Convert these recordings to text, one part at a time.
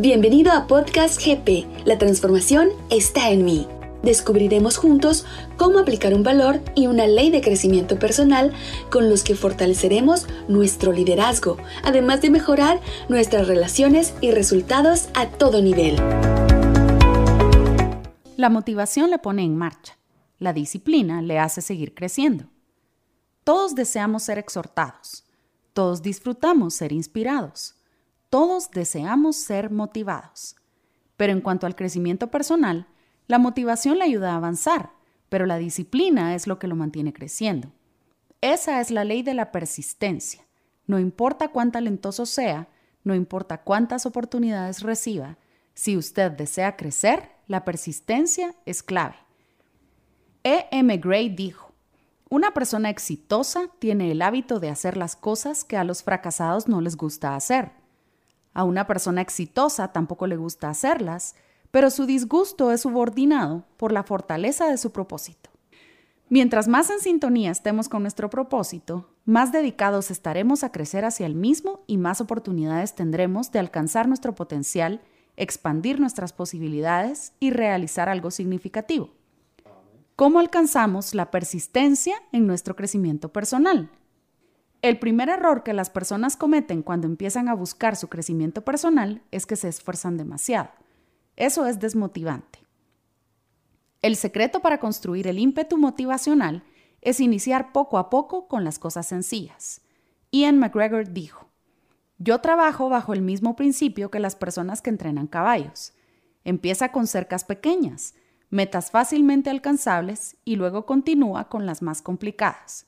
Bienvenido a Podcast GP. La transformación está en mí. Descubriremos juntos cómo aplicar un valor y una ley de crecimiento personal con los que fortaleceremos nuestro liderazgo, además de mejorar nuestras relaciones y resultados a todo nivel. La motivación le pone en marcha. La disciplina le hace seguir creciendo. Todos deseamos ser exhortados. Todos disfrutamos ser inspirados. Todos deseamos ser motivados. Pero en cuanto al crecimiento personal, la motivación le ayuda a avanzar, pero la disciplina es lo que lo mantiene creciendo. Esa es la ley de la persistencia. No importa cuán talentoso sea, no importa cuántas oportunidades reciba, si usted desea crecer, la persistencia es clave. E. M. Gray dijo, una persona exitosa tiene el hábito de hacer las cosas que a los fracasados no les gusta hacer. A una persona exitosa tampoco le gusta hacerlas, pero su disgusto es subordinado por la fortaleza de su propósito. Mientras más en sintonía estemos con nuestro propósito, más dedicados estaremos a crecer hacia el mismo y más oportunidades tendremos de alcanzar nuestro potencial, expandir nuestras posibilidades y realizar algo significativo. ¿Cómo alcanzamos la persistencia en nuestro crecimiento personal? El primer error que las personas cometen cuando empiezan a buscar su crecimiento personal es que se esfuerzan demasiado. Eso es desmotivante. El secreto para construir el ímpetu motivacional es iniciar poco a poco con las cosas sencillas. Ian McGregor dijo, yo trabajo bajo el mismo principio que las personas que entrenan caballos. Empieza con cercas pequeñas, metas fácilmente alcanzables y luego continúa con las más complicadas.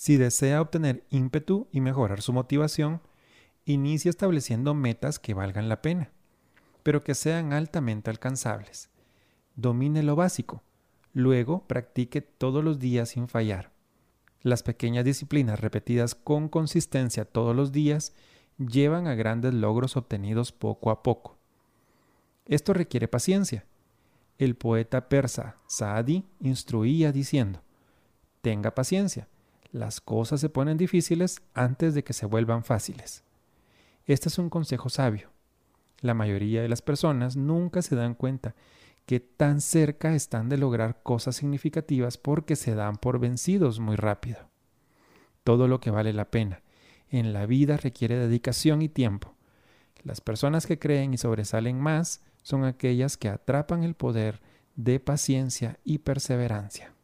Si desea obtener ímpetu y mejorar su motivación, inicie estableciendo metas que valgan la pena, pero que sean altamente alcanzables. Domine lo básico, luego practique todos los días sin fallar. Las pequeñas disciplinas repetidas con consistencia todos los días llevan a grandes logros obtenidos poco a poco. Esto requiere paciencia. El poeta persa Saadi instruía diciendo, tenga paciencia las cosas se ponen difíciles antes de que se vuelvan fáciles. Este es un consejo sabio. La mayoría de las personas nunca se dan cuenta que tan cerca están de lograr cosas significativas porque se dan por vencidos muy rápido. Todo lo que vale la pena en la vida requiere dedicación y tiempo. Las personas que creen y sobresalen más son aquellas que atrapan el poder de paciencia y perseverancia.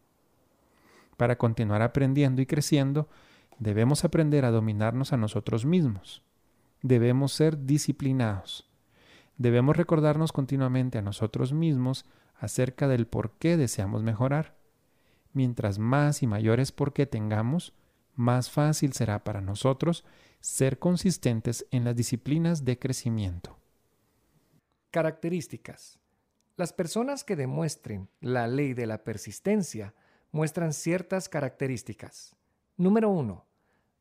Para continuar aprendiendo y creciendo, debemos aprender a dominarnos a nosotros mismos. Debemos ser disciplinados. Debemos recordarnos continuamente a nosotros mismos acerca del por qué deseamos mejorar. Mientras más y mayores por qué tengamos, más fácil será para nosotros ser consistentes en las disciplinas de crecimiento. Características. Las personas que demuestren la ley de la persistencia muestran ciertas características. Número 1.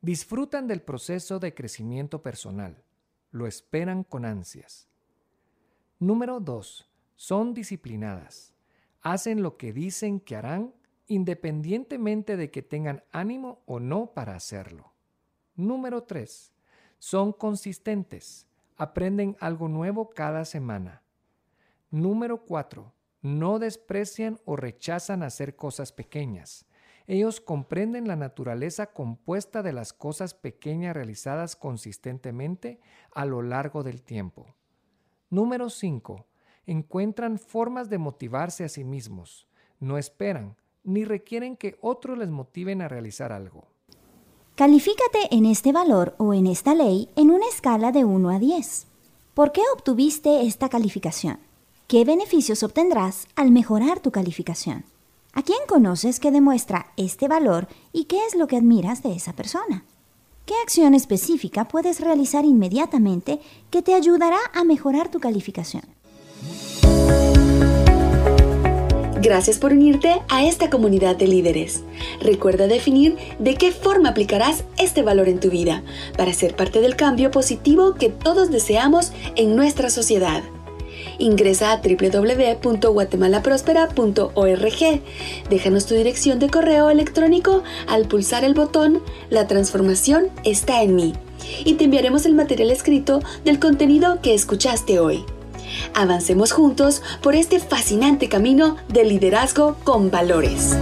Disfrutan del proceso de crecimiento personal. Lo esperan con ansias. Número 2. Son disciplinadas. Hacen lo que dicen que harán independientemente de que tengan ánimo o no para hacerlo. Número 3. Son consistentes. Aprenden algo nuevo cada semana. Número 4 no desprecian o rechazan hacer cosas pequeñas. Ellos comprenden la naturaleza compuesta de las cosas pequeñas realizadas consistentemente a lo largo del tiempo. Número 5. Encuentran formas de motivarse a sí mismos. No esperan ni requieren que otros les motiven a realizar algo. Califícate en este valor o en esta ley en una escala de 1 a 10. ¿Por qué obtuviste esta calificación? ¿Qué beneficios obtendrás al mejorar tu calificación? ¿A quién conoces que demuestra este valor y qué es lo que admiras de esa persona? ¿Qué acción específica puedes realizar inmediatamente que te ayudará a mejorar tu calificación? Gracias por unirte a esta comunidad de líderes. Recuerda definir de qué forma aplicarás este valor en tu vida para ser parte del cambio positivo que todos deseamos en nuestra sociedad. Ingresa a www.guatemalaprospera.org. Déjanos tu dirección de correo electrónico al pulsar el botón La transformación está en mí y te enviaremos el material escrito del contenido que escuchaste hoy. Avancemos juntos por este fascinante camino de liderazgo con valores.